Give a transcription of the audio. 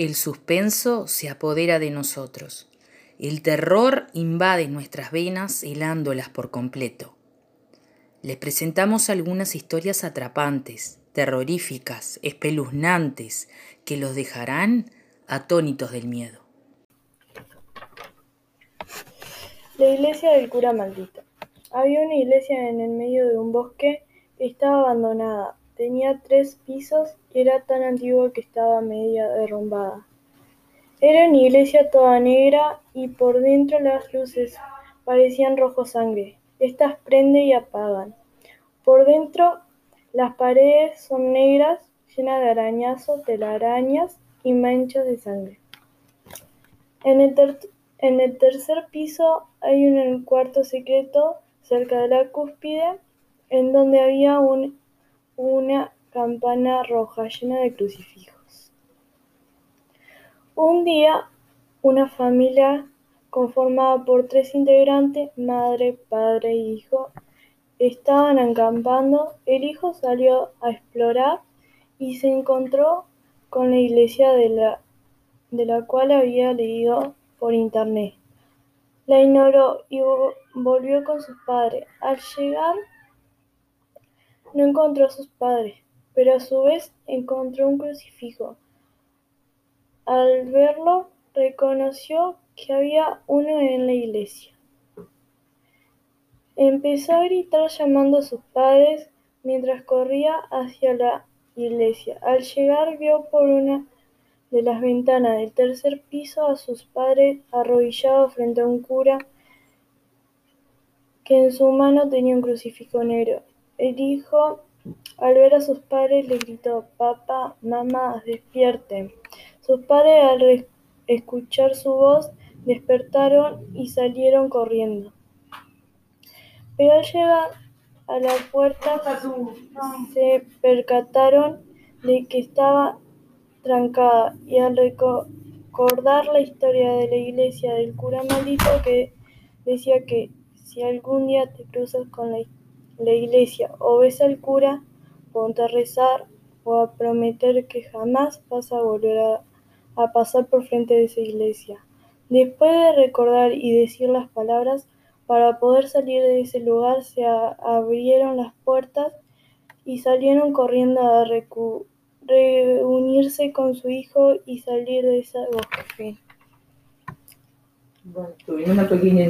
El suspenso se apodera de nosotros. El terror invade nuestras venas helándolas por completo. Les presentamos algunas historias atrapantes, terroríficas, espeluznantes, que los dejarán atónitos del miedo. La iglesia del cura maldito. Había una iglesia en el medio de un bosque que estaba abandonada. Tenía tres pisos y era tan antigua que estaba media derrumbada. Era una iglesia toda negra y por dentro las luces parecían rojo sangre. Estas prenden y apagan. Por dentro las paredes son negras, llenas de arañazos, telarañas y manchas de sangre. En el, en el tercer piso hay un cuarto secreto cerca de la cúspide en donde había un, una campana roja llena de crucifijos. Un día, una familia conformada por tres integrantes, madre, padre y hijo, estaban acampando. El hijo salió a explorar y se encontró con la iglesia de la, de la cual había leído por internet. La ignoró y volvió con sus padres. Al llegar, no encontró a sus padres, pero a su vez encontró un crucifijo. Al verlo, reconoció que había uno en la iglesia. Empezó a gritar llamando a sus padres mientras corría hacia la iglesia. Al llegar vio por una de las ventanas del tercer piso a sus padres arrodillados frente a un cura que en su mano tenía un crucifijo negro. El hijo, al ver a sus padres, le gritó, Papá, mamá, despierten. Sus padres, al escuchar su voz, despertaron y salieron corriendo. Pero al llegar a la puerta se percataron de que estaba trancada y al recordar la historia de la iglesia del cura maldito que decía que si algún día te cruzas con la, iglesia o ves al cura, ponte a rezar o a prometer que jamás vas a volver a, pasar por frente de esa iglesia. Después de recordar y decir las palabras, para poder salir de ese lugar se abrieron las puertas y salieron corriendo a reunirse con su hijo y salir de esa bosque. Tuvimos una pequeña